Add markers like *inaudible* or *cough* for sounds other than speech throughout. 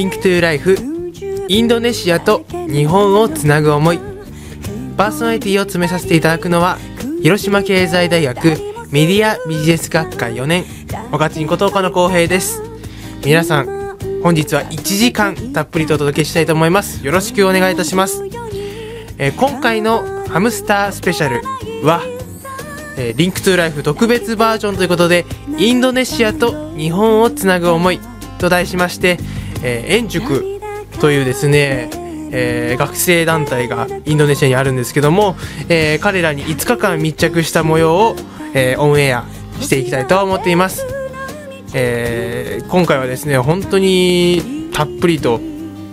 Link to Life インドネシアと日本をつなぐ思い。パーソナリティを務めさせていただくのは広島経済大学メディアビジネス学科4年。若ちんこと岡野光平です。皆さん本日は1時間たっぷりとお届けしたいと思います。よろしくお願いいたします、えー今回のハムスタースペシャルはえー Link to Life 特別バージョンということでインドネシアと日本をつなぐ思いと題しまして、えー、円塾というですね、えー学生団体がインドネシアにあるんですけども、えー彼らに5日間密着した模様を、えーオンエアしていきたいと思っています、え今回はですね本当にたっぷりと、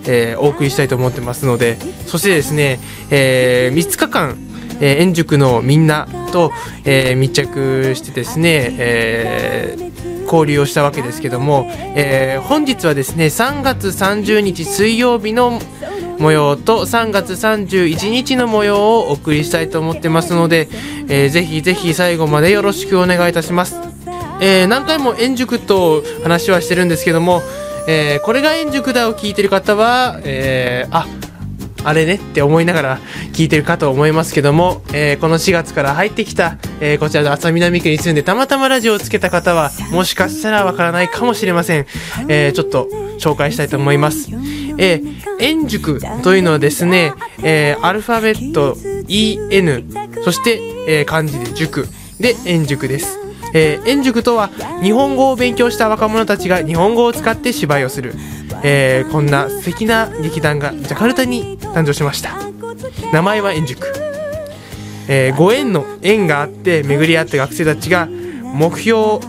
えお送りしたいと思ってますのでそしてですね、え5日間え、円塾のみんなと、え密着してですね、えー交流をしたわけですけども、えー本日はですね3月30日水曜日の模様と3月31日の模様をお送りしたいと思ってますので、えーぜひぜひ最後までよろしくお願いいたします。えー何回も円塾と話はしてるんですけども、えーこれが円塾だを聞いてる方は、えーああれねって思いながら聞いてるかと思いますけども、えーこの4月から入ってきた、えーこちらの浅南区に住んでたまたまラジオをつけた方はもしかしたらわからないかもしれません、えーちょっと紹介したいと思います、えー円塾というのはですね、えーアルファベット EN そして、えー漢字で塾。で円塾です。えー、円塾とは日本語を勉強した若者たちが日本語を使って芝居をする、えーこんな素敵な劇団がジャカルタに誕生しました。名前は円塾、えーご縁の縁があって巡り合った学生たちが目標を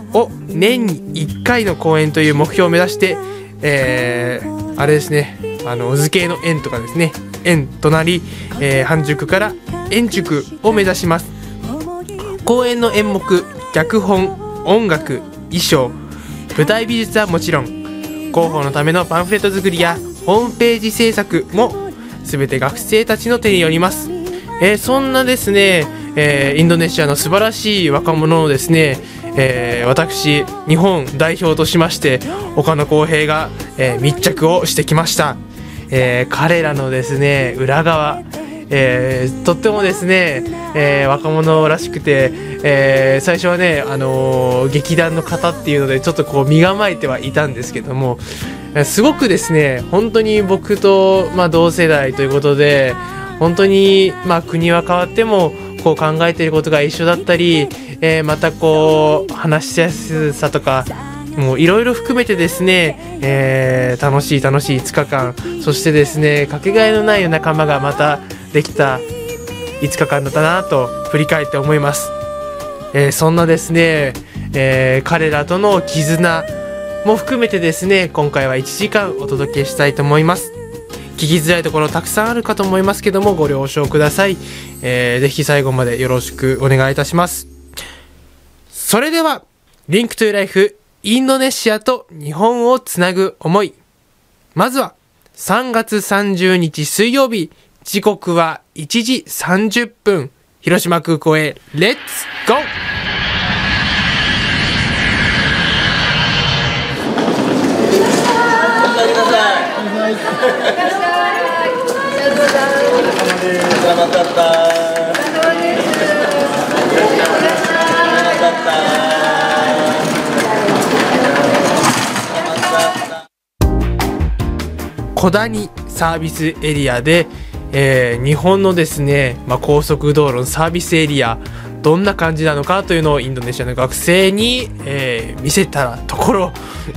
年に1回の公演という目標を目指して、えーあれですね。あの図形の円とかですね。円となり、えー半塾から円塾を目指します。公演の演目脚本音楽衣装舞台美術はもちろん広報のためのパンフレット作りやホームページ制作も全て学生たちの手によります、えーそんなですね、えーインドネシアの素晴らしい若者をですね、えー私日本代表としまして岡野浩平が、え密着をしてきました、え彼らのですね裏側えーとってもですね、えー若者らしくて、えー最初はね、あのー劇団の方っていうのでちょっとこう身構えてはいたんですけども、すごくですね本当に僕と、まあ、同世代ということで本当に、まあ、国は変わってもこう考えていることが一緒だったり、えーまたこう話しやすさとかいろいろ含めてですね、えー楽しい楽しい5日間そしてですねかけがえのない仲間がまたできた5日間だったなと振り返って思います、えーそんなですね、えー彼らとの絆も含めてですね今回は1時間お届けしたいと思います。聞きづらいところたくさんあるかと思いますけどもご了承ください、えーぜひ最後までよろしくお願いいたします。それでは Link to Life インドネシアと日本をつなぐ思い。まずは3月30日水曜日時刻は1時30分。広島空港へ。レッツゴー小谷サービスエリアで、えー日本のですね、まあ、高速道路のサービスエリアどんな感じなのかというのをインドネシアの学生に、えー見せたところ、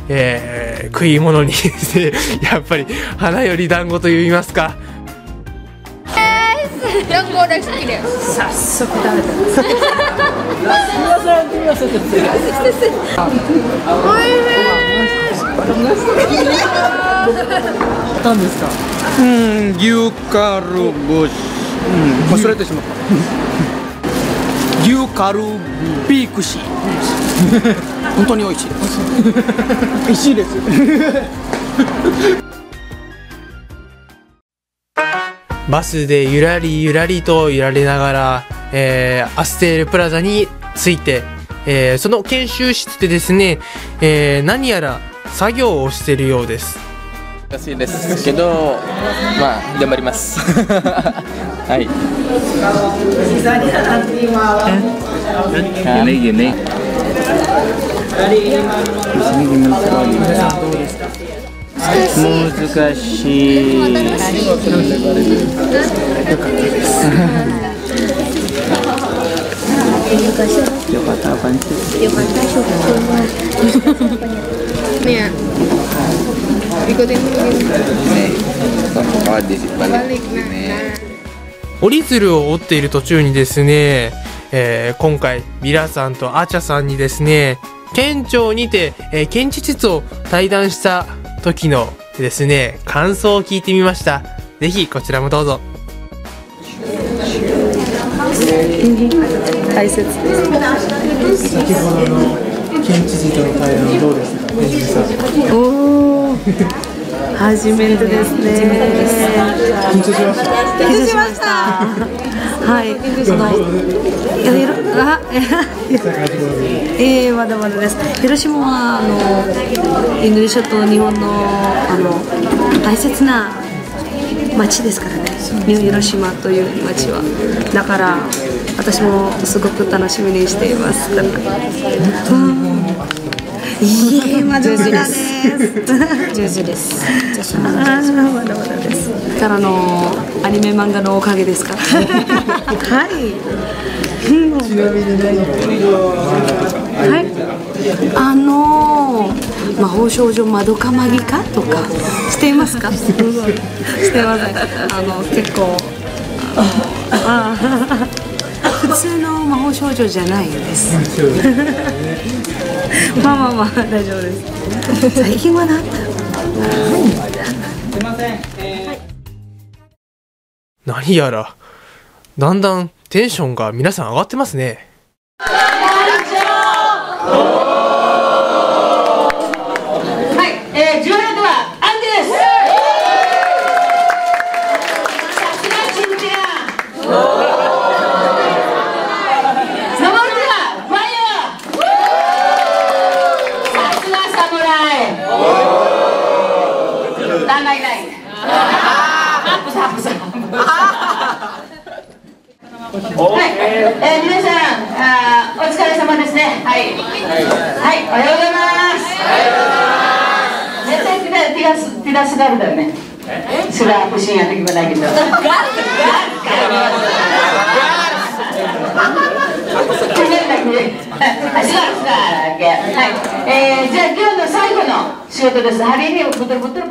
えー食い物に *laughs* やっぱり花より団子と言いますか。yang gue udah sedih deh たんですかうん。牛カルボシうん。忘れてしまった。牛カルビークシ本当に美味しい。美味しいです。バスでゆらりゆらりと揺られながら、えーアステールプラザに着いて、えーその研修室でですね、えー何やら作業をしているようです。難しいですけど、まあ頑張ります。*laughs* はい。Sekali? 難しい。よかった、apaan sih? Nih ya. Ikutin dulu. Oh, di balik. Balik. Nah, nah. 折り鶴を折っている途中にですね、えー今回ミラさんとアチャさんにですね県庁にて、えー県知事と対談した時のですね感想を聞いてみましたぜひこちらもどうぞ大切です。先ほどの県知事との対談どうですおお。初めてですね。緊張しました緊張しました。はい。そのいやいろあええまだまだです。広島はあのインドネシアと日本のあの大切な町ですからね。ニュー広島という町は。だから私もすごく楽しみにしています。うんいえまだまだです。上手です。まだまだです。からのアニメ漫画のおかげですか？はい。ちなみに何はい。あの魔法少女まどかマギかとかしていますか？してません。*laughs* あの結構ああ *laughs* 普通の魔法少女じゃないです。まあまあまあ大丈夫です。最近はなった。何やらだんだんテンションが皆さん上がってますねはい、えー、17度はアンデです。さすがチンチラ。サモルはファイヤー。さすが侍。旦那いない。ハップサップサップ。はい、えー、皆さん、あーお疲れ様ですね。はい。はい、おはようございます。絶対ティラティラスティラスガルだよね。スラープシーンやってきまないけど。ガルガルはい、えー、じゃあ今日の最後の仕事です。hari ini betul-betul banyak itu.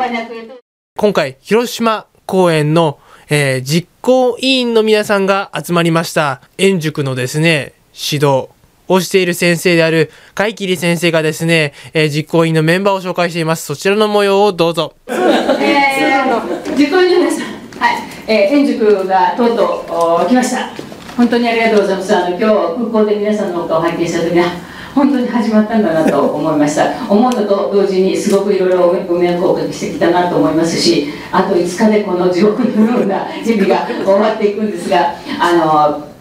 今回広島公演の、えー実行委員の皆さんが集まりました。円塾のですね指導をしている先生である海切先生がですね、えー実行委員のメンバーを紹介しています。そちらの模様をどうぞ。えー、実行委員の皆さん、はい、えー、円塾がとうとうお来ました。本当にありがとうございます。あの今日空港で皆さんのお顔を拝見した時には本当に始まったんだなと思いました。思うのと同時にすごくいろいろご迷惑をおかけしてきたなと思いますしあと5日でこの地獄のような準備が終わっていくんですがあの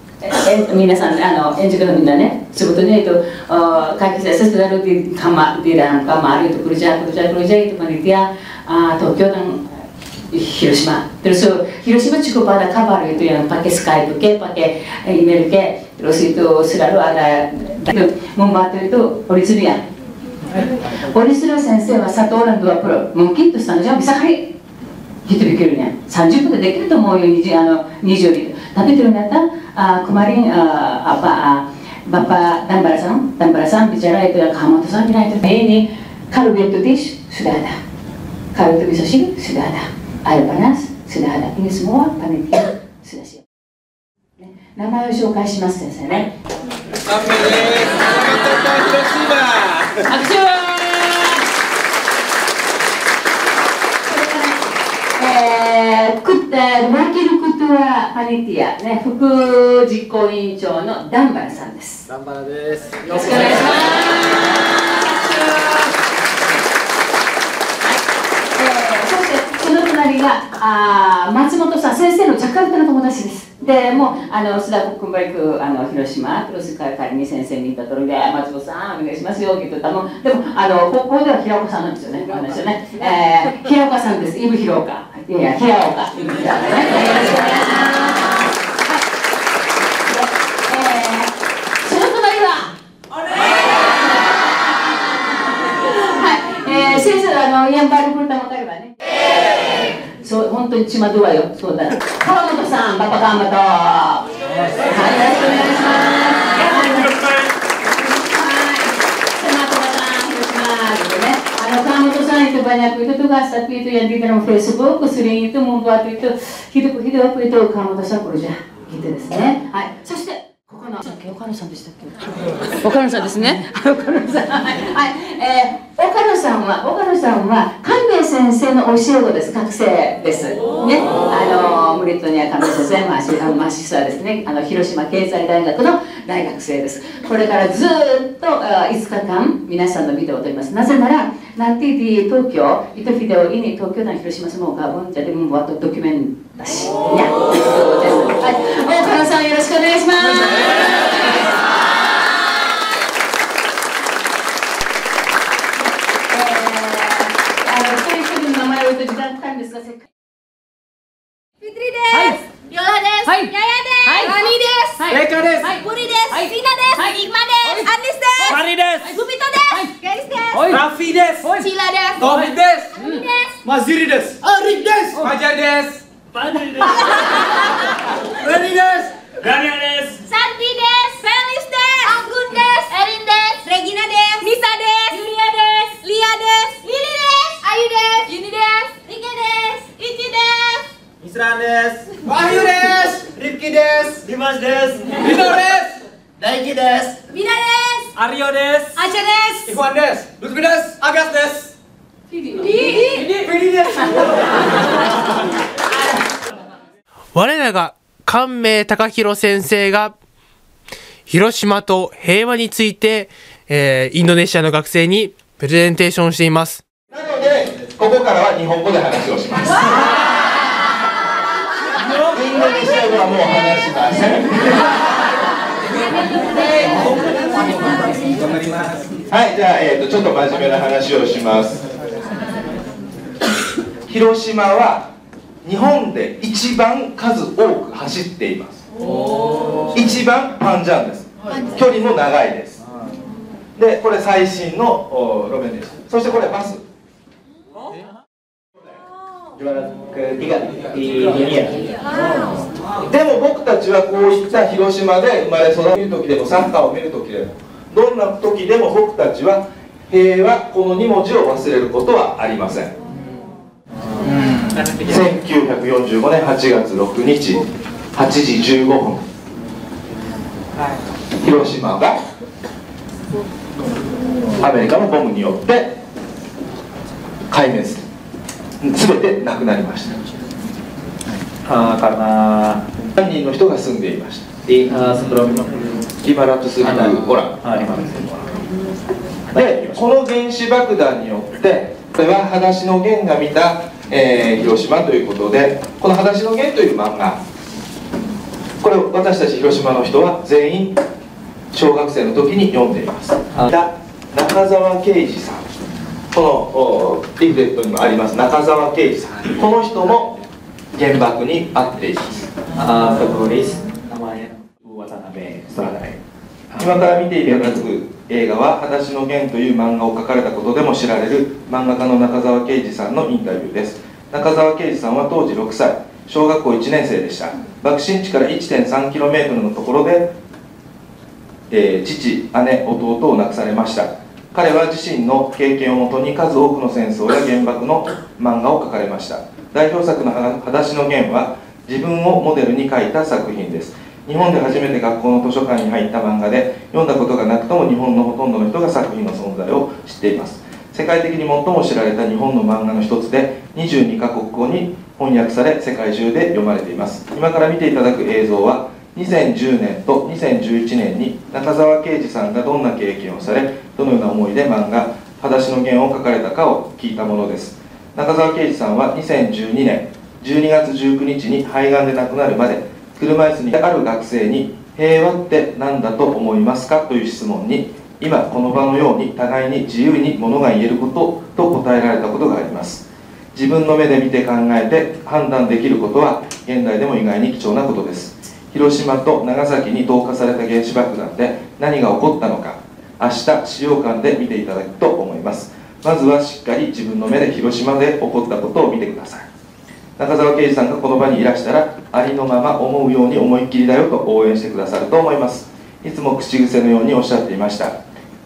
皆さんあの演じ家のみんなね仕事ねえと解決させてられるかまでなんかまあるいとくるじゃくるじゃくるじゃいとかにてや東京の広島。広島地区はまだカバーというのパケスカイブケパケイメルケ terus itu selalu ada itu membantu itu Oritsuru ya Oritsuru sensei は佐藤蘭ドアプロ mungkin tuh setengah jam bisa kali gitu pikirnya 30分でできると思うよ 20, あの 20gitu tapi ternyata uh, kemarin uh, apa uh, Bapak dan Barasan dan Barasan bicara itu yang kamu tuh bilang itu ini kalau itu dish sudah ada kalau itu bisa sih sudah ada air panas sudah ada ini semua panitia sudah siap ね名前を紹介します先生ね拍手えー、くって wakil ketua panitia ね副実行委員長のダンバラさんです。ダンバラです。よろしくお願いします。はい、えー、そしてその隣があー松本さん先生のジャカルタの友達です。でもうあの須田君バイクあの広島クロス会仮に先生に行ったところで「松本さんお願いしますよ」って言ってた。もでもあの高校では平岡さんなんですよね話よね、えー、平岡さんです。イブ平岡。いやいや平岡。イブ平岡。ねよろしくお願いしますはいでえー、その隣ははい、えー、先生あのヤンバルクルタも分かればねそう本当に血まどわよそうだ川本さんパパ頑張とうはいよろしくお願いしますはい sama teman Hiroshima gitu ya kalau kamu tuh saya itu banyak itu tuh gak tapi itu yang di dalam Facebook sering itu membuat itu hidup hidup itu kamu tuh saya kerja gitu ですねはいそして岡野さんでしたっけ？岡野さんですね。岡野さん。はい、えー、岡野さんは岡野さんは神戸先生の教え子です。学生です。ね。あのムリットニア神戸先生マシマシスはですね。あの広島経済大学の大学生です。これからずっとあ5日間皆さんのビデオを撮ります。なぜなら nanti di Tokyo itu video ini Tokyo dan Hiroshima semua gabung jadi membuat dokumentasinya gitu です大さんよろしくお願いしますフィーですヨハですヤヤですアミですレカですブリですフィナですイマですアンリスですマリですグビトですゲイスですラッフィーですチラですドミですマジリですアリですマジャです Rike des, Ichi des, ミスランです。ワヒュです。リッキーです。リマシです。リノです。大輝です。Mina des, アリオです。Acha des, イファンです。ルズビです。アガスです。Di, ピリです。我らが官明隆弘先生が広島と平和について、えーインドネシアの学生にプレゼンテーションしています。なので、ここからは日本語で話をします。インドネシア語はもう話しません。はい、じゃあ、えーと、ちょっと真面目な話をします。広島は日本で一番数多く走っています。一番パンジャンです。距離も長いです。で、これ最新のお路面です。そしてこれバス。でも僕たちはこういった広島で生まれ育る時でもサッカーを見る時でもどんな時でも僕たちは平和この2文字を忘れることはありません1945年8月6日8時15分。広島がアメリカのボムによって壊滅全てなくなりました。Ah, karena 何人の人が住んでいました。ah, リバラトス ah, でこの原子爆弾によってこれは「裸足の弦」が見た、えー広島ということでこの「裸足の弦」という漫画。これを私たち広島の人は全員小学生の時に読んでいます。あ中澤啓治さん。このおリフレットにもあります。中澤啓治さん。この人も原爆に遭っています。ah, penulis namanya Watanabe Sutradara. 今から見ていただく映画は「裸足の弦」という漫画を描かれたことでも知られる漫画家の中澤啓治さんのインタビューです。中澤啓治さんは当時6歳。小学校1年生でした。爆心地から 1.3km のところで、えー父姉弟を亡くされました。彼は自身の経験をもとに数多くの戦争や原爆の漫画を描かれました。代表作の「裸足の弦」は自分をモデルに描いた作品です。日本で初めて学校の図書館に入った漫画で読んだことがなくとも日本のほとんどの人が作品の存在を知っています。世界的に最も知られた日本の漫画の一つで22カ国語に翻訳され世界中で読まれています。今から見ていただく映像は2010年と2011年に中澤啓治さんがどんな経験をされどのような思いで漫画「裸足の弦」を書かれたかを聞いたものです。中澤啓治さんは2012年12月19日に肺がんで亡くなるまで車椅子にある学生に平和って何だと思いますか？という質問に今この場のように互いに自由にものが言えることと答えられたことがあります。自分の目で見て考えて判断できることは現代でも意外に貴重なことです。広島と長崎に投下された原子爆弾で何が起こったのか。明日資料館で見ていただくと思います。まずはしっかり自分の目で広島で起こったことを見てください。中澤圭司さんがこの場にいらしたらありのまま思うように思いっきりだよと応援してくださると思います。いつも口癖のようにおっしゃっていました。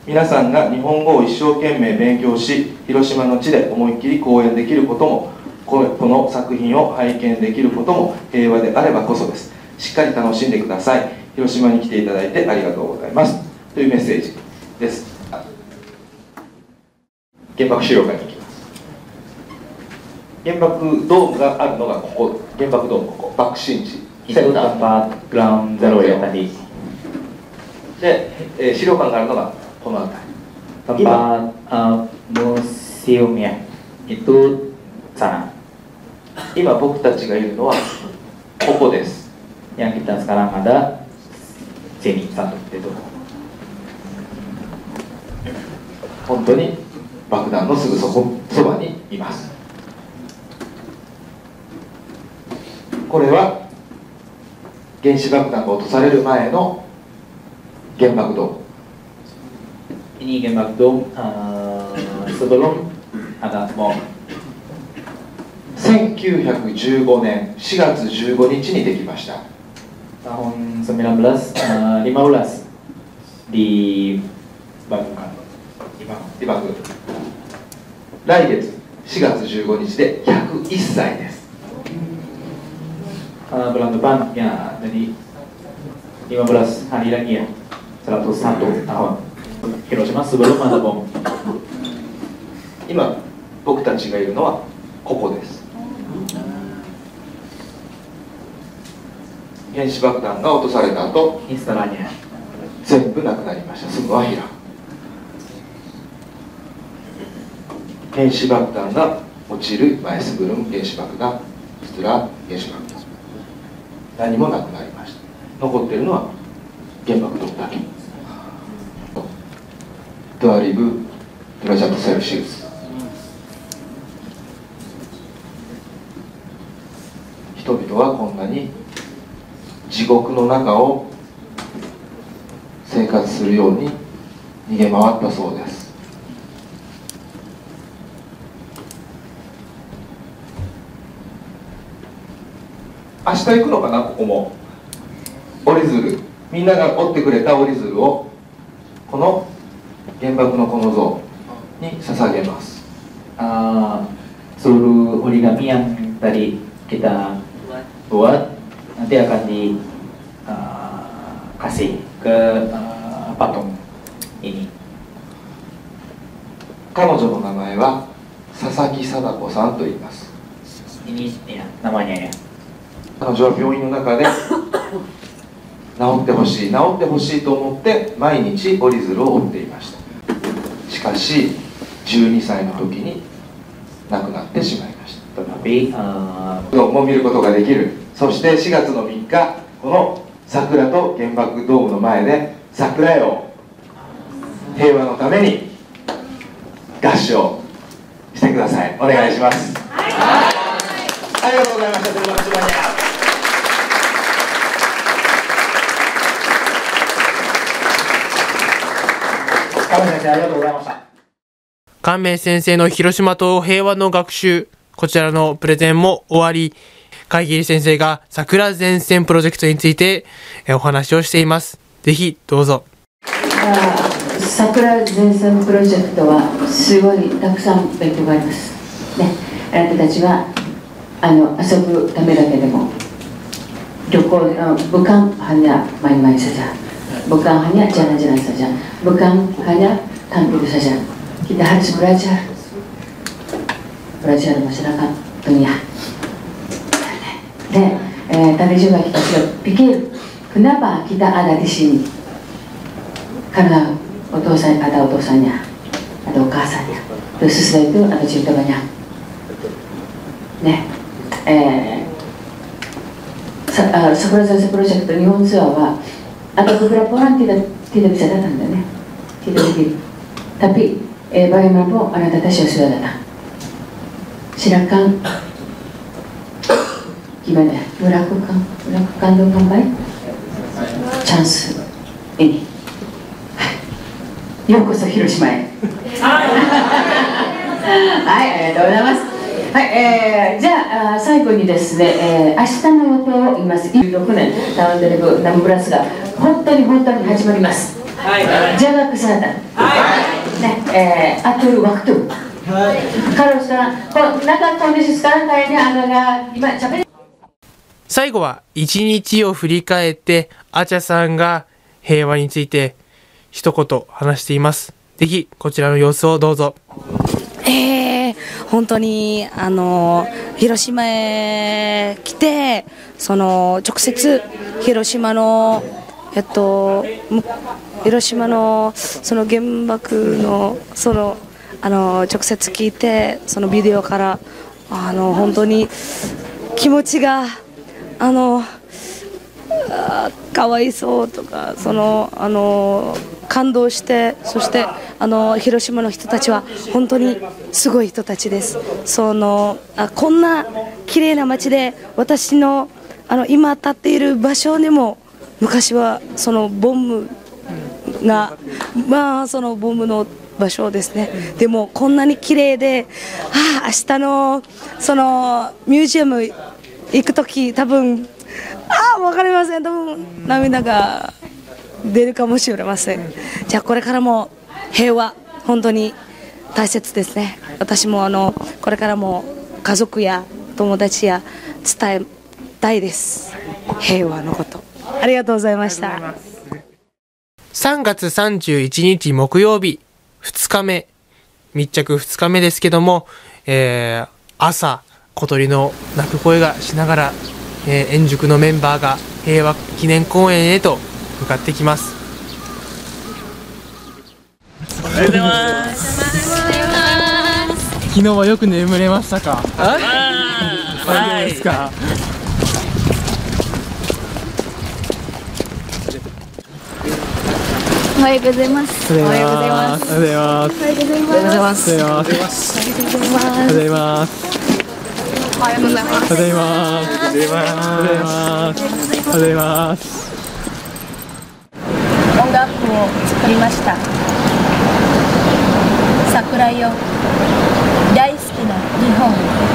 皆さんが日本語を一生懸命勉強し広島の地で思いっきり講演できることもこの作品を拝見できることも平和であればこそです。しっかり楽しんでください。広島に来ていただいてありがとうございます。というメッセージです。原爆資料館に行きます原爆ドームがあるのがここ。原爆ドームここ。爆心地。センパーグランゼロエアリーで、資料館があるのがこの辺り。パパアムシオミアイトサラン今僕たちがいるのはここです。本当に爆弾のすぐそばにいます。これは原子爆弾が落とされる前の原爆ドーム。1915年4月15日にできました。来月4月15日で101歳です。bulan depan ya jadi 15 hari lagi ya 101 tahun. 今僕たちがいるのはここです原子爆弾が落とされた後インスタラニア全部なくなりましたすぐは平原子爆弾が落ちるマエ前すぐの原子爆弾スツラ原子爆弾何もなくなりました。残っているのは原爆ドームだけドアリブドラジャットセルシウス。人々はこんなに地獄の中を生活するように逃げ回ったそうです。明日行くのかなここも。折り鶴。みんなが折ってくれた折り鶴をこの原爆のこの像に捧げます。ああそう折り紙やったりけたはなんてやかにかせがパトン彼女の名前は佐々木貞子さんと言います。名前ます彼女は病院の中で治ってほしい治ってほしいと思って毎日折り鶴を折っていました。しかし12歳の時に亡くなってしまいました。Uh, も見ることができる。そして4月の3日この桜と原爆ドームの前で桜絵を平和のために合唱してください。お願いします、ありがとうございましたテレマチマニア亀先生ありがとうございました関明先生の広島と平和の学習、こちらのプレゼンも終わり、会議先生が桜前線プロジェクトについてえお話をしています。ぜひどうぞ。桜前線プロジェクトはすごいたくさん勉強があります。ね、あなたたちはあの遊ぶためだけでも旅行の bukan hanya main-main saja, bukan hanya jalan-jalan saja, bukan hanya tampil saja. Kita harus belajar, belajar masyarakat dunia. Dan eh, tadi juga kita sudah pikir kenapa kita ada di sini. Karena お父さんada お父さんやada お母さんやでsesudah itu ada cerita banyak ね えー、さあ桜先生プロジェクト日本ツアーは atau beberapa orang tidak tidak bisa datang dan ya tidak begitu tapi eh, bagaimanapun anak Natasha sudah datang silakan gimana melakukan melakukan dengan baik chance ini ようこそ広島へはい、ありがとうございます。はい、えー、じゃああ最後にですね、えー、明日の予定を言います。16年タウンデレブナムブラスが本当に本当に始まります。最後は一日を振り返ってアチャさんが平和について一言話しています。ぜひこちらの様子をどうぞ。ええ、本当にあの広島へ来てその直接広島のえっと広島のその原爆のそのあの直接聞いてそのビデオからあの本当に気持ちがあのあかわいそうとかそのあの感動してそしてあの広島の人たちは本当にすごい人たちです。そのあこんな綺麗な街で私のあの今立っている場所にも昔はそのボムがまあそのボムの場所ですね。でもこんなに綺麗でああ明日のそのミュージアム行く時多分ああ分かりません。多分涙が出るかもしれません。じゃあこれからも平和本当に大切ですね。私もあのこれからも家族や友達や伝えたいです。平和のこと。ありがとうございました。3月31日木曜日、2日目、密着2日目ですけども、えー、朝、小鳥の鳴く声がしながら、えー、円熟のメンバーが平和記念公園へと向かってきます。おはようございます。昨日はよく眠れましたか？はい。ですかおはようございます。おはようございます。おはようございます。おはようございます。おはようございます。おはようございます。おはようございます。おはようございます。おはようございます。おはようございます。音楽を作りました。桜よ。大好きな日本。「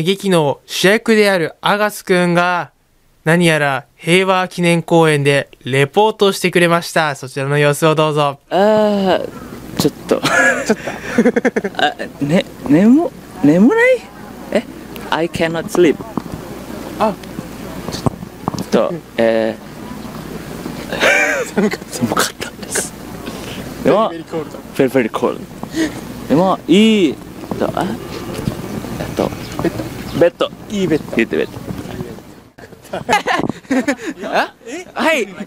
の劇の主役であるアガスくんが、何やら平和記念公園でレポートしてくれました。そちらの様子をどうぞ。あーちょっと。ちょっと。あね眠眠ないえ？I cannot sleep あ。ちょっとえー、寒かったです。でも very very cold でもいい。とあえっと。ベッド。いいベッド。いいベッド。*laughs* あ？はい。kayak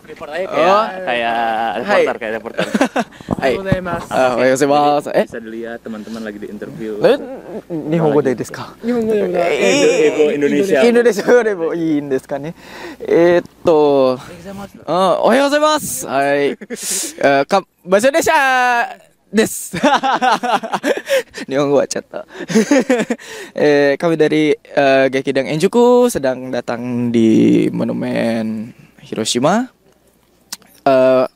reporter kayak reporter おはようございます。あおはようございます。え bisa dilihat teman-teman lagi di interview え日本語でですか日本語でもない。英語インドネシアインドネシア語でもいいんですかねえーっとあおはようございますはいあかバシャデシャです日本語はちゃった eh, kami dari eh, Gekidang Enjuku sedang datang di monumen Hiroshima Eh,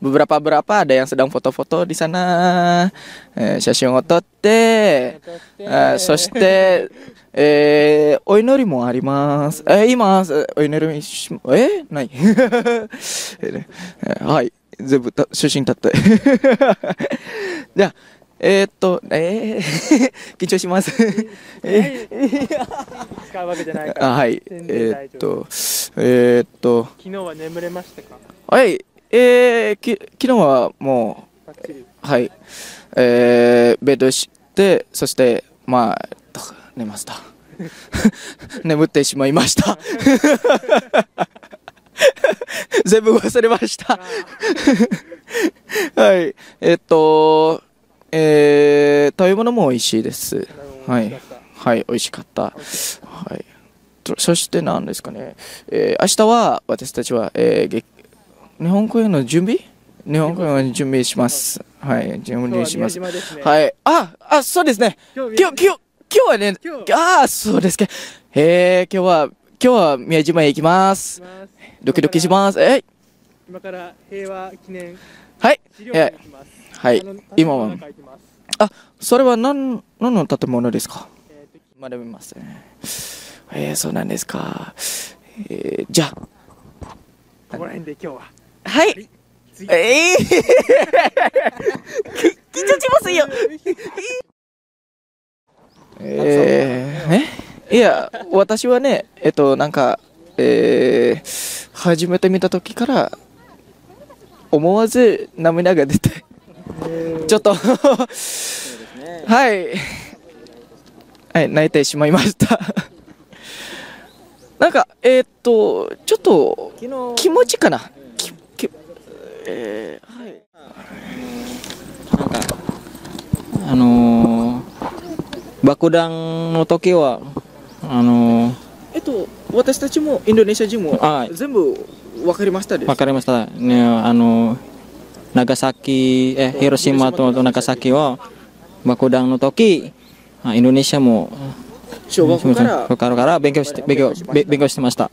beberapa beberapa ada yang sedang foto-foto di sana eh, 写真を撮ってえーそして、えーお祈りもあり全部た写真撮って。*laughs* じゃあ、えーっと、えー *laughs* 緊張します。え使うわけじゃない。あはい。全えーっと、えーっと、昨日は眠れましたか？はい。えー、き昨日はもう。はい。えー、ベッドして、そして、まあ、えっと寝ました。*laughs* 眠ってしまいました。全部忘れました。はい。えっと、えー、食べ物も美味しいです。はい。はい、美味しかった。はい。とそして何ですかね。えー、明日は私たちは、えー、劇日本公演の準備？日本公演の準備します。はい、準備します。はねはい。あ、あ、そうですね。今日今日、今日、はね、ああ、そうですか。えー、今日は、今日は宮島へ行きます。ドキドキします。えい今から平和記念はい。はい。今はあ、それは何、何の建物ですか？まだ見ますね。えー、そうなんですか。えー、じゃあ、ここら辺で今日は。はい。次えー、*laughs* 緊張しますよ。*laughs* えー、え？いや、私はね、えっと、なんか、えー、初めて見た時から、思わず涙が出て、ちょっと、はい、はい、泣いてしまいました。なんか、えーっと、ちょっと、気持ちかな。ききえーはい。あのー爆弾の時はあのーえっと、私たちもインドネシア人もはい。全部分かりましたです。わかりました。ねあの長崎え広島と長崎は爆弾の時あインドネシアも小学校から勉強して勉強べ勉強してました。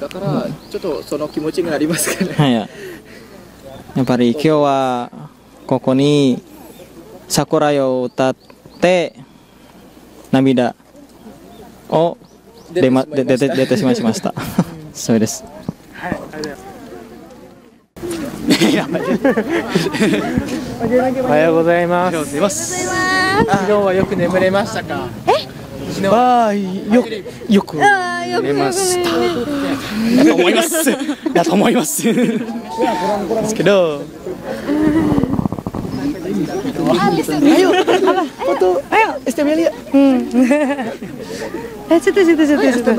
だから、ちょっとその気持ちがありますから。はい。やっぱり今日はここに桜を歌って涙を出ま出て出てしまいましたそうですはい、ありがとうございます。おはようございます。おはようございます。昨日はよく眠れましたか？え？昨日はよよく寝ましただと思います。だと思います。ですけど。Ayo, foto. Ayo, Estemelia. Hmm. え、ちょっとちょっとちょっとちょっと。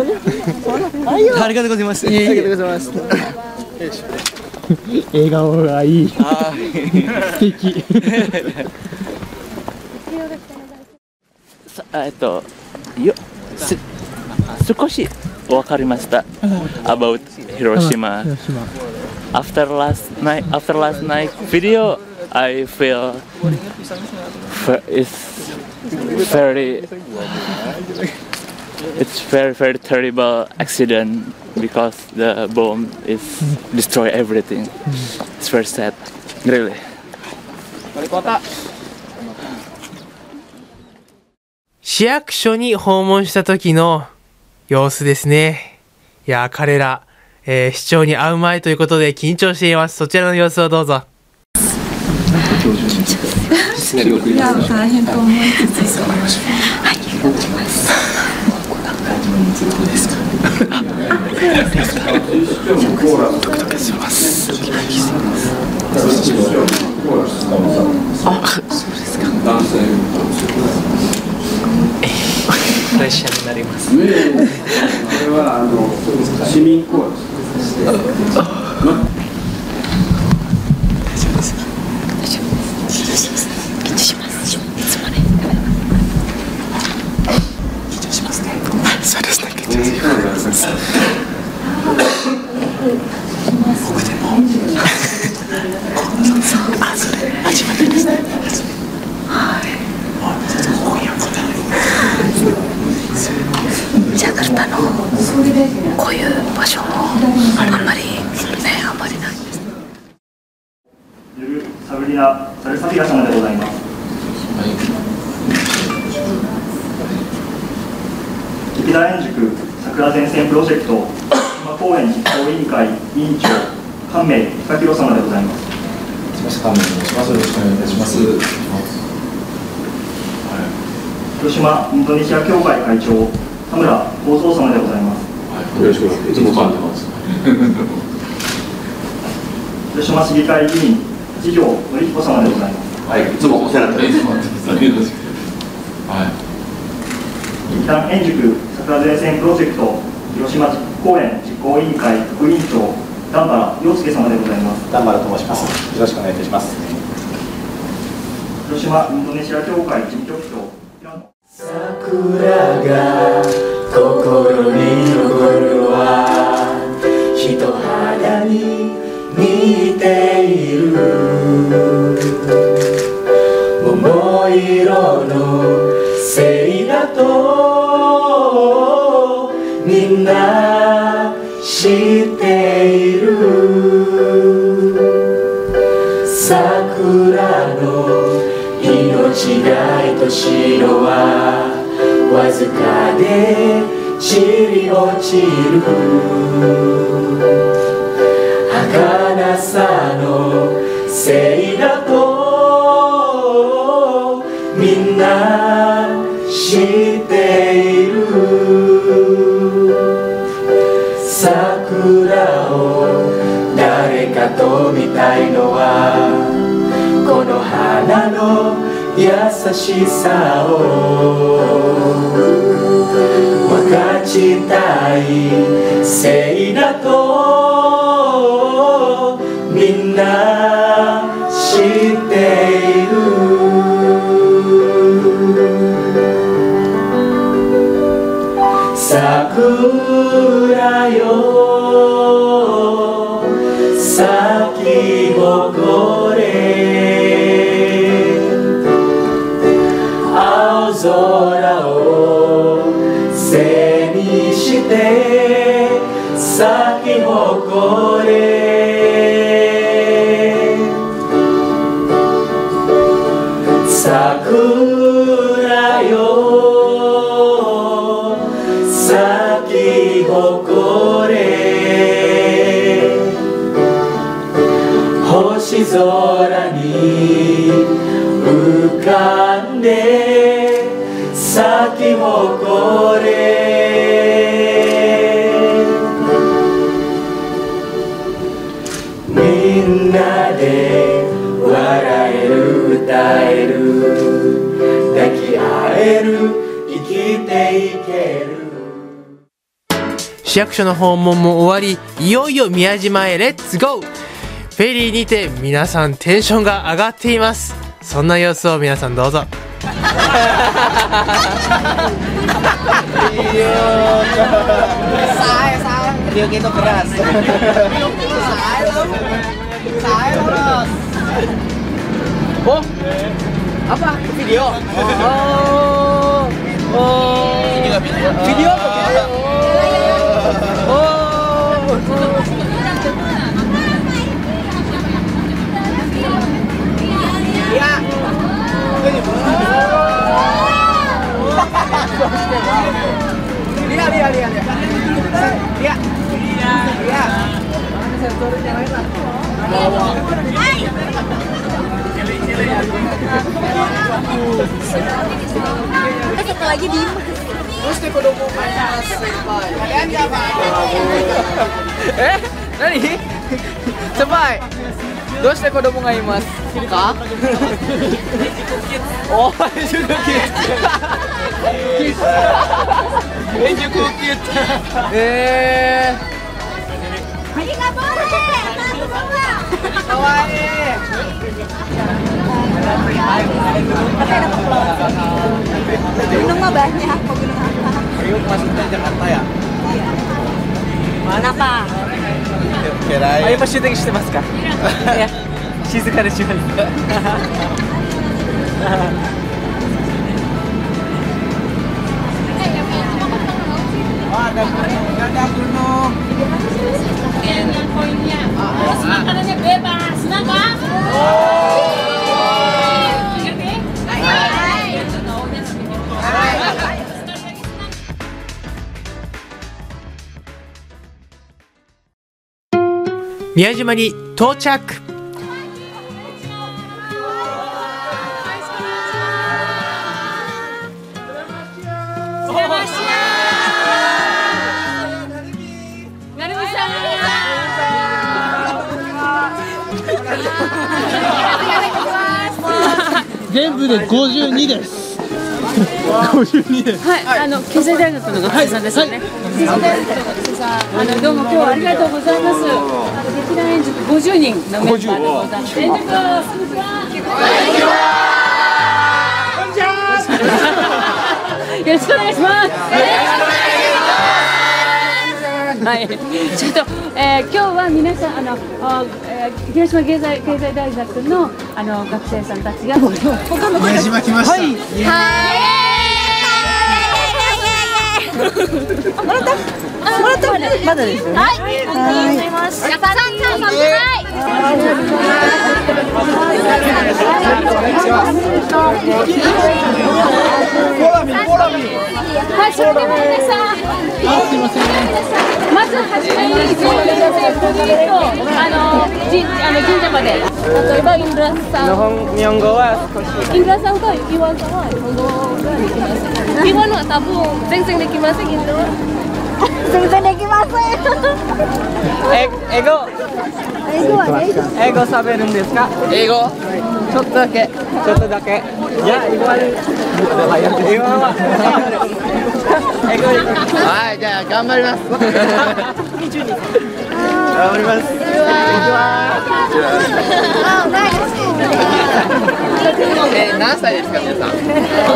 *laughs* ありがとうございます。ありがとうございます。よ。笑顔がいい。*laughs* あ、えっと、よ、す、少しわかりました。about 広島。after last night after last night video I feel is very. It's very very terrible accident because the bomb is destroy everything it's very sad really 市役所に訪問した時の様子ですね。いやー、彼ら、えー市長に会う前ということで緊張しています。そちらの様子をどうぞ。いや大変と思いつつますプレッシャーになります。これはあの市民コーラス。そうですね。緊張します。あ、それ初めてですね。ジャカルタのこういう場所もあんまりねあんまりない・です。桜前線プロジェクト今公演実行委員会委員長関明高弘様でございます。しました。関連します。よろしくお願いいたします。広島インドネシア協会会長田村幸三様でございます。よろしくお願いいつも噛んでます。*laughs* 広島市議会議員次女典彦様でございます。はい、いつもお世話になってます。はい。劇団円塾桜前線プロジェクト広島公演実行委員会副委員長段原陽介様でございます。段原と申します。よろしくお願いいたします。広島インドネシア協会事務局長桜が心に桜の命が愛しいのはわずかで散り落ちる。儚さのせいだとみんな知っている。桜を誰かと見たいのは花の優しさを分かちたいせいだとみんな知っている。桜よ咲き誇市役所の訪問も終わりいよいよ宮島へレッツゴーフェリーにて皆さんテンションが上がっています。そんな様子を皆さんどうぞ。ビデオ？Lihat, lihat, lagi di Terus di kudu Kalian gak apa-apa え何先輩どうして子供がいますかおいちょっと演熟を切ったえありがとうねー、かわいい Gunung mah banyak, kok gunung apa? Priok maksudnya Jakarta ya? Mana pak? Kirain あ、やっぱ終電してますかいや、静かでします。ada ada gunung Terus makanannya bebas, kenapa? 宮島に到着全部で52です。52です。はい、あの経済大学の学生さんですよね。経済大学の学生さん、あのどうも今日はありがとうございます。劇団演塾50人のメンバーでございます。演塾こんにちは。よろしくお願いします。はい、ちょっと、えー、今日は皆さんあの、あえー、広島経済経済大学のあの学生さんたちが他の宮島来ましたはい。もらった。もらった。まだですはい、ありがとうございますやった。さんはい、それでは皆さん。まずはじめに、全員でこぎと、あの、じ、あの神社まで。例えば、インドラさん。日本語は少し。インドラさんとイワンさんは日本語ができます。イワンは多分全然できませんけど。全然できませんえ、英語？英語はね英語喋るんですか？英語。ちょっとだけ。ちょっとだけ。いや、英語は。英語は。英語。はい、じゃあ、頑張ります。*laughs* *laughs* 頑張ります。えー、何歳ですか、皆さん。何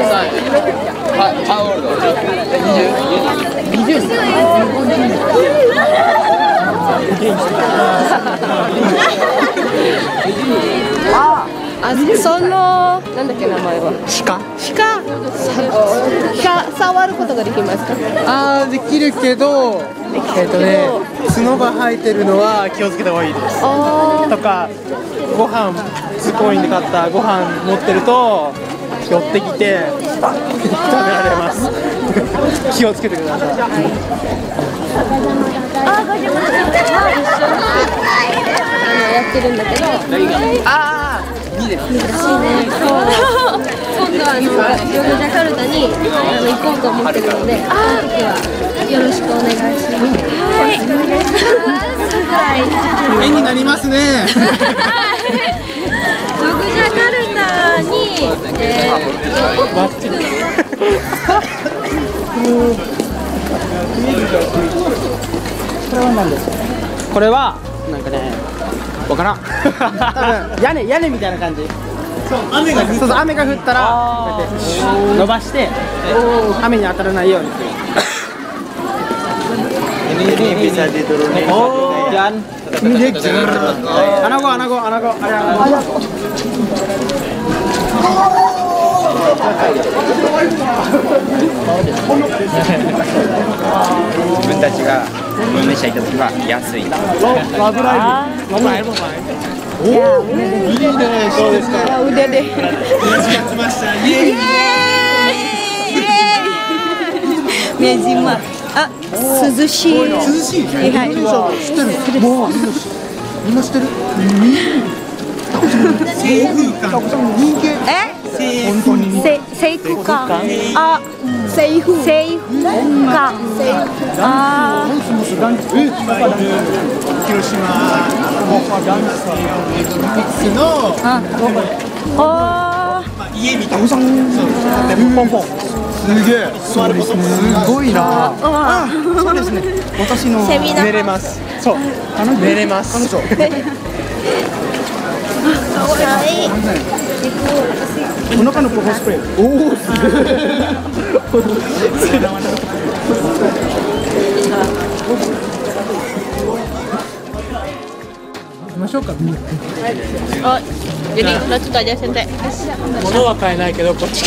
歳。は、ハオールド。二十。二十。あ、あそのなんだっけ名前は鹿？鹿？鹿触ることができますか？あーできるけど、えっとね、角が生えてるのは気をつけた方がいいです。とか、ご飯スコインで買ったご飯持ってると寄ってきて食べられます。*laughs* 気をつけてください。あ、あのやってるんだけどああ、いいです。難しいね今度はあのヨグジャカルタにあの行こうと思ってるのでその時はよろしくお願いしますはいお願いになりますね。ヨグジャカルタに、えこれは何ですか。これはなんかね、わからん。多分屋根屋根みたいな感じ。そう雨がそうそう雨が降ったらこうやって伸ばして雨に当たらないようにする。ini ini bisa diturunin Oh, dan ini Anago, anago, anago, anago. 自分たちがインドネシア行った時は安い。ラブライブ。ラブライブ。おお、い。い。ね。そうですか。腕で来ました。イエーイ。宮島あ涼しい。涼しい。はい。知ってる。もうみんな知ってる。えせ制服かあ制服制服か。あ広島のあ家みたいなそうでポンポンすげえそうですねすごいなあそうですね私のセミナー。寝れますそう寝れますお腹のコスプレおおすげえ行きましょうか oh jadi lanjut aja sente 物は買えないけどこっち。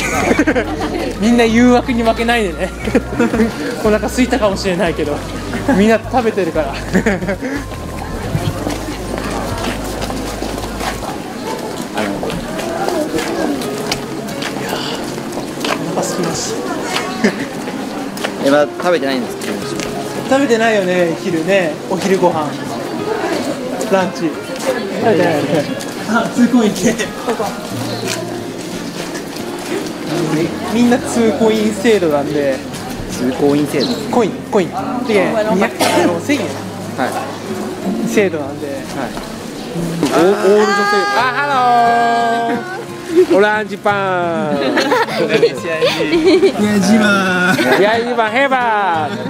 *laughs* みんな誘惑に負けないでね。お腹空いたかもしれないけど。みんな食べてるから *laughs* した今食べてないんですけど食べてないよね昼ねお昼ご飯。ランチ。食べてないよねあ通行員でみんな通行員制度なんで。通行員制度。コインコイン。で200あの1000円。はい制度なんで。はい。オール女性。あハロー。オランジパンヤジマヤジマヘバー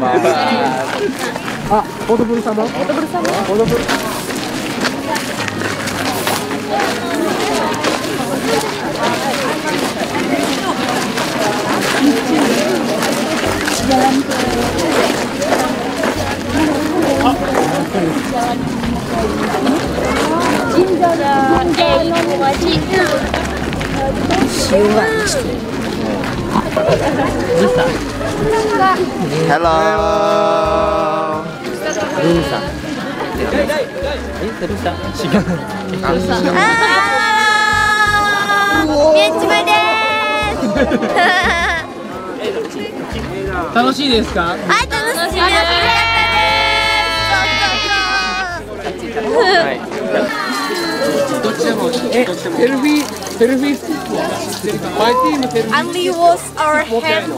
あ、オードブル様オードブル様オードブル Hello. Eh, す楽しいですか？はい。楽しみどっちでもえ、セルフィーセルフィー Only wash our hand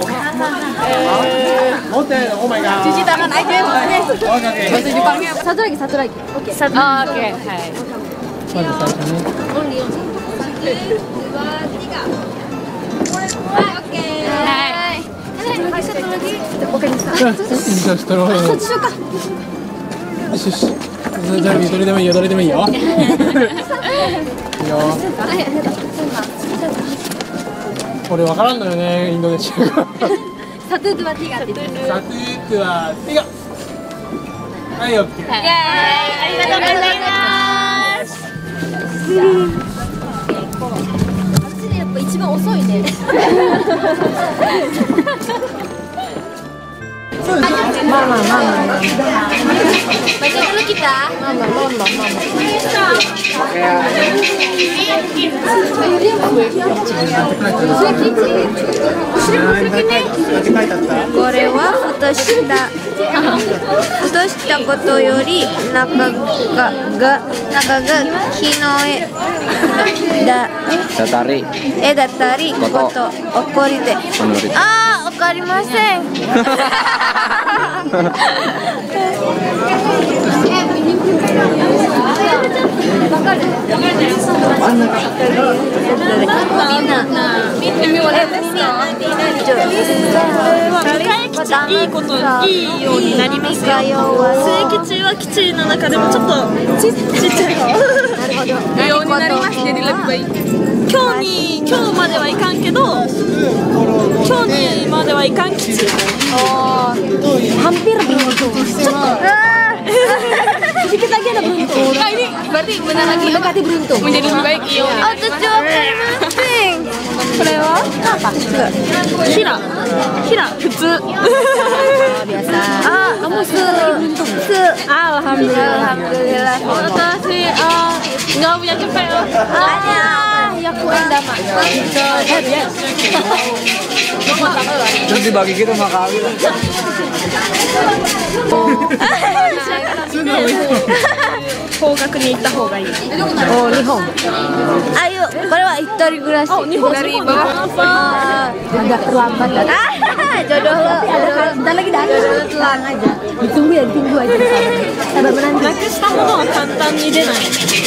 Oh cuci tangan aja Oke, oke. bahasa Jepangnya satu lagi satu lagi oke satu oh, oke hai まず最初ね hai hai satu lagi oke じゃあストローそっちしようかよしよしじゃあどれでもいいよどれでもいいよいいよ俺わからんのよねインドネシア語 *laughs* サトゥーはて言ってる。サトゥートはティガ。はいありがとうございます。あっちでやっぱ一番遅いね。*laughs* まあまあまあまあ。Baca dulu kita. Mama, mama, mama. これはふとしたふとしたことより中がが中が木の絵だ。絵だ。ったりこことと起こりでああかりません *laughs* わかるみんな見てもらえますかいいこといいようになりますよ正吉は基地の中でもちょっとちっちゃいようになります jadi lebih baik 今日に今日まではいかんけど今日にまではいかん基地 oh hampir buntu sedikit lagi ada beruntung nah ini berarti benar lagi mendekati beruntung menjadi lebih baik iya あとちょわかりませんこれは apa ヒラヒラ普通 biasa ah kamu se se alhamdulillah alhamdulillah Makasih, ah, nggak punya cepet ada ya aku anda mak Terus dibagi gitu sama kami lah. 方角に行った方がいいお日本あ yuk これは一人暮らし Oh, Ah, agak terlambat lah. Ah jodoh lo Ada bentar lagi datang. Jodoh lo telang aja. Ditunggu ya, ditunggu aja. Sabar menanti. なくしたものは簡単に出ない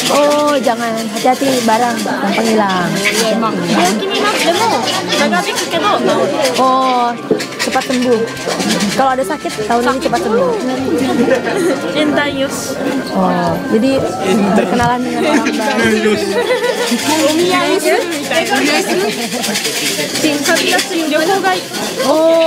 Oh, jangan hati-hati barang gampang hilang. 病気になっても長引くけど治る Oh, cepat sembuh. Kalau ada sakit tahun ini cepat sembuh. 縁談よし Oh, jadi berkenalan dengan orang baru. お見合いするみたいな旅立ち旅行がいい Oh,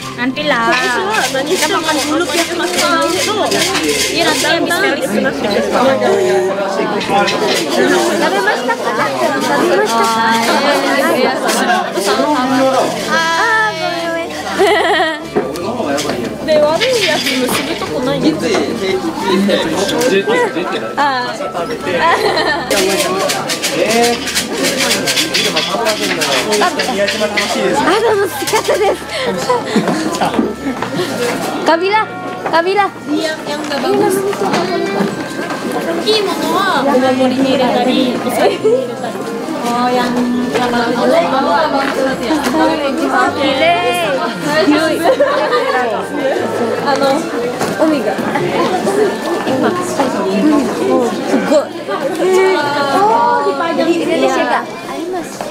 nanti lah. 私は何しても600万けど Iya nanti yang bisa 少なくて Tapi mas tak kak. Tapi mas tak あで悪いやつ結ぶとこないんですよああ、楽しかったです。カビラ、カビラ。いいものはお守りに入れたりお財布に入れたり Oh, yang yang Ano, 海が。Oh, すごい。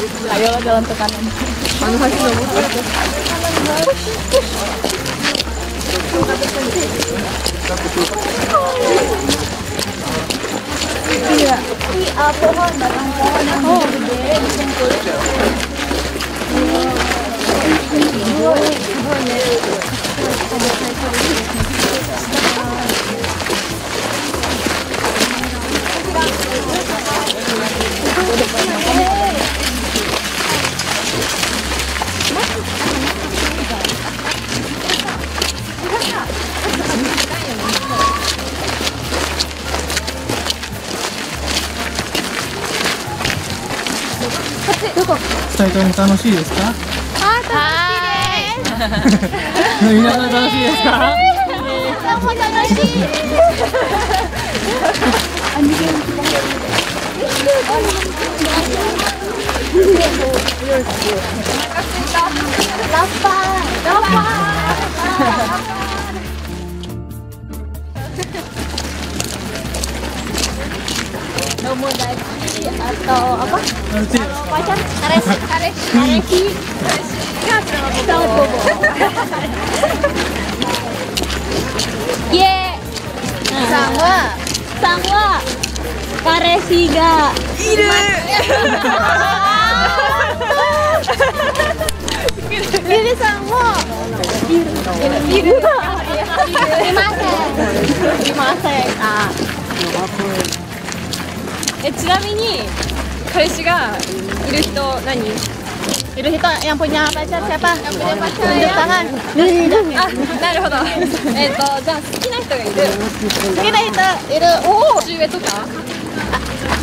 なるみたいな gitu ya. Iya. Ini ah, pohon, batang pohon yang gede dikumpul.2 人とも楽しいです。か皆さん楽しいですか atau apa? Kalau pacar karesi, karesi, karesi, karesi. Enggak bobo. Ye. Sangwa. Sangwa. Karesi ga. Ide. Ini sangwa. Ini masa. Ini masa. Ah. えちなみに彼氏がいる人何？いる人 yang punya pacar siapa? Yang punya pacar Tunjuk tangan. Ah, なるほど。えっとじゃあ好きな人がいる。好きな人いる。おお。年上とか？あ、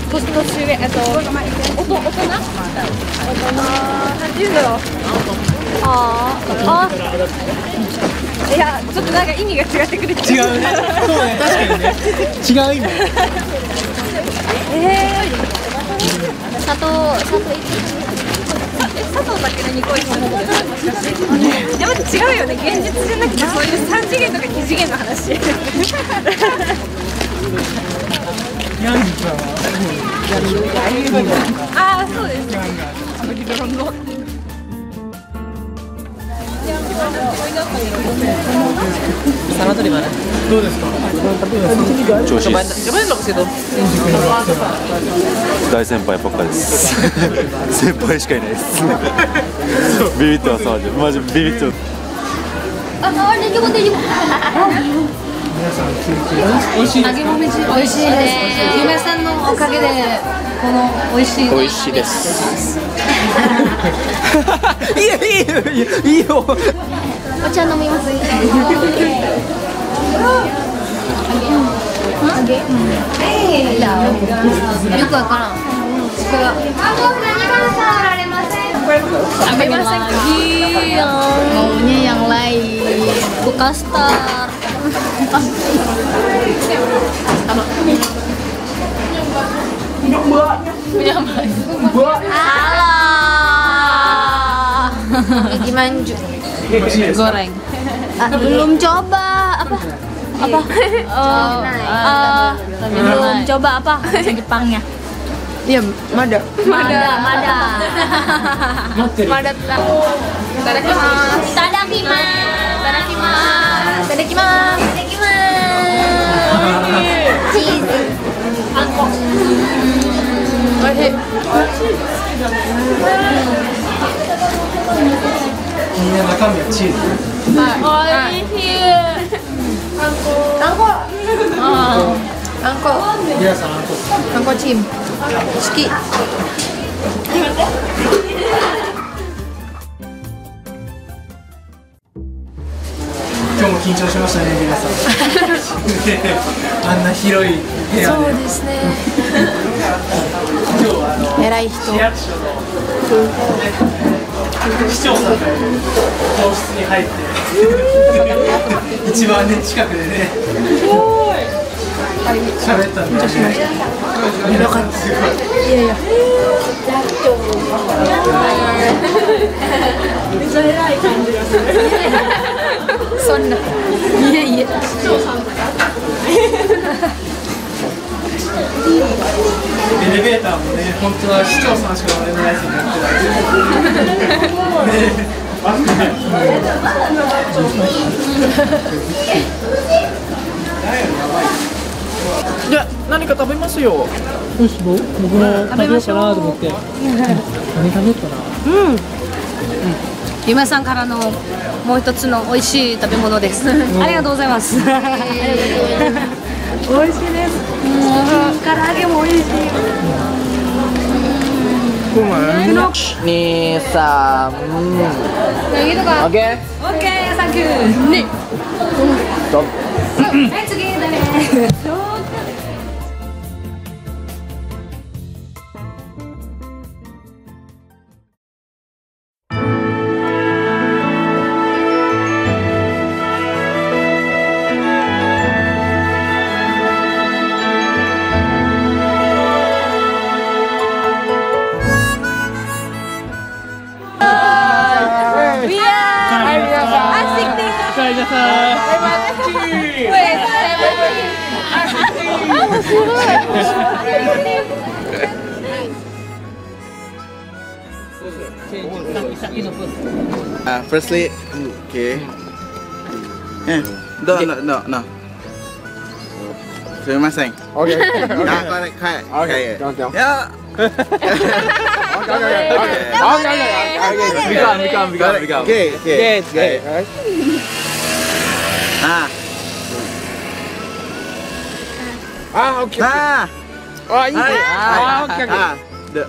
年年上えっとおと大人？大人なんて言うんだろう。あーあ。いやちょっとなんか意味が違ってくる。違うねそうね確かにね違う意味えー、佐藤佐藤え佐藤健に恋したのってもしかしてやっぱ違うよね現実じゃなくてそういう三次元とか二次元の話ああそうですね子いい cobain です cobain dong ke situ 大先輩ばっかです。*laughs* 先輩しかいないです。*laughs* ビビってますマジマジビビってます Ah, ada juga ada juga. 美味しい揚げもみじ美味しいです夢さんのおかげでこの美味しい美味しいです。*laughs* いいよいいよいいよ。お茶飲みます？よくわからん。これは。何から触られません。Sampai masak lagi maunya yang lain bekas tar Alah. Gigi manju. goreng. Ah, belum coba. Apa? Apa? Oh, ah, belum coba apa? Jepangnya. Iya mada. Mada, mada. Mada. Tadakimasu Tadakimasu. Tadakimasu Tadakimasu. Cheese. おい。しい。みんな中身はチーズはい。おい。しい。あんこあんこ皆さんあんこあんこチーム好き今日も緊張しましたね皆さん。*laughs* あんな広い部屋で。そうですね。今日はあの偉い人。市役所の市長さんがいる教室に入って一番ね近くでね喋ったんで。よかった。いやいや。めっちゃ偉い感じがする *laughs* そんな。いやいや市長さんとかエレベーターもね本当は市長さんしか乗れないやつになってないじゃあ何か食べますよよし僕僕も食べようかなと思って。何食べようかな。うん夢さんからのもう一つの美味しい食べ物です。*laughs* ありがとうございます。美味しいです。唐揚げも美味しい。nih Stop. eh 次だね。Asik *laughs* Uh, firstly, okay. Eh, no, no, no, no. Terima kasih. Okay. Okay. Nah, correct, correct. Okay. Yeah. Don't tell. Yeah. Okay, okay, okay. Okay, okay, okay. Become, become, become, become. Okay, okay. Okay, okay. Alright. Ah. Ah, okay. Ah. Oh, ini. Hai. Ah, okay, okay. Ah, the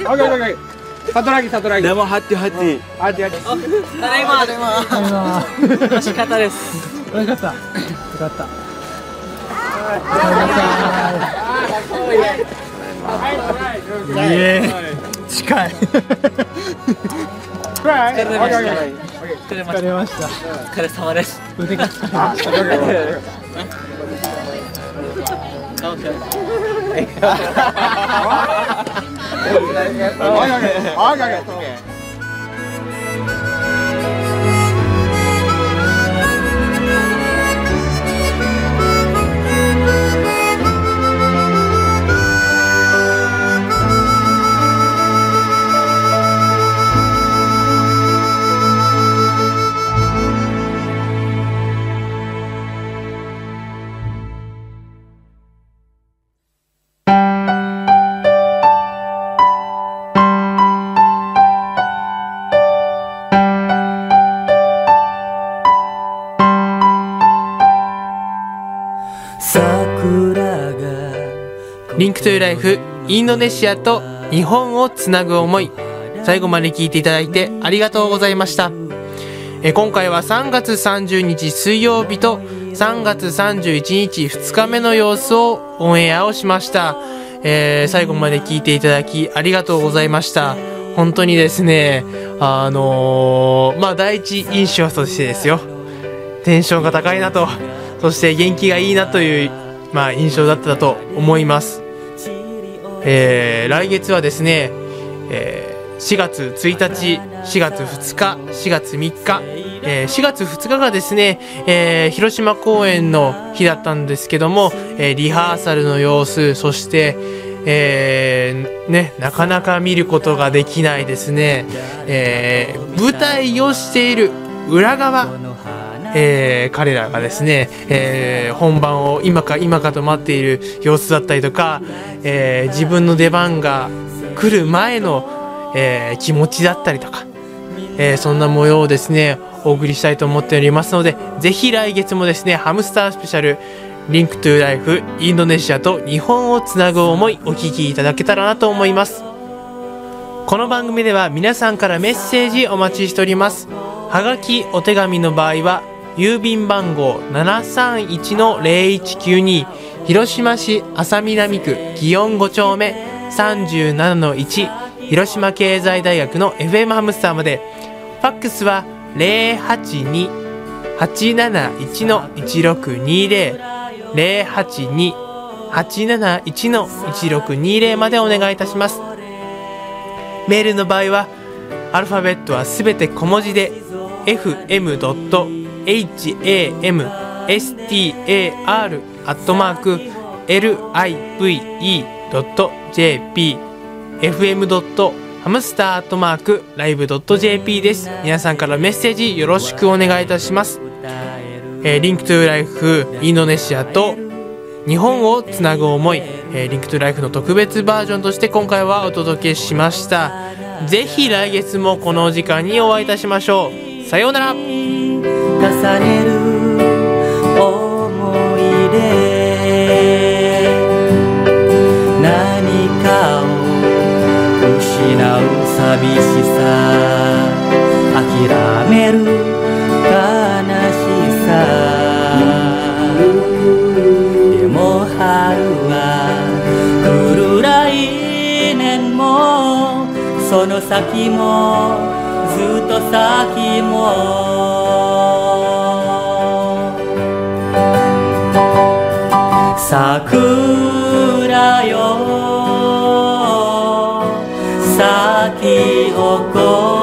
オッケーオッケー。オッケー。サトラギサトラギ。でもハッティハッティハッティハッティただいま。ただいま。楽しかったです。よかった。よかった。い。え近い。*laughs* 疲れました。疲れました。疲れました。お疲れ様です。腕が。疲れましたリクトゥーライフインドネシアと日本をつなぐ思い。最後まで聞いていただいてありがとうございました。え今回は3月30日水曜日と3月31日2日目の様子をオンエアをしました、えー最後まで聞いていただきありがとうございました。本当にですねあのーまあ第一印象としてですよ。テンションが高いなと。そして元気がいいなという、まあ、印象だったと思います、えー来月はですね、えー4月1日4月2日4月3日、えー4月2日がですね、えー広島公演の日だったんですけども、えーリハーサルの様子そしてえーね、なかなか見ることができないですね、えー舞台をしている裏側えー彼らがですね、えー本番を今か今かと待っている様子だったりとか、えー自分の出番が来る前の、え気持ちだったりとか、えそんな模様をですねお送りしたいと思っておりますのでぜひ来月もですねハムスタースペシャルリンクトゥーライフインドネシアと日本をつなぐ思いお聞きいただけたらなと思います。この番組では皆さんからメッセージお待ちしております。はがきお手紙の場合は郵便番号731-0192広島市安佐南区祇園5丁目37-1広島経済大学の FM ハムスターまでファックスは082-871-1620 082-871-1620までお願いいたしますメールの場合はアルファベットはすべて小文字で fm. Hamstar アットマーク live.jp fm.hamster.live.jp です。皆さんからメッセージよろしくお願いいたします、えー Link to Life インドネシアと日本をつなぐ思い、えー Link to Life の特別バージョンとして今回はお届けしました。ぜひ来月もこの時間にお会いいたしましょう。さようなら。重ねる思い出。何かを失う寂しさ。諦める悲しさ。でも春は来る来年もその先もと先も。桜よ。咲き誇る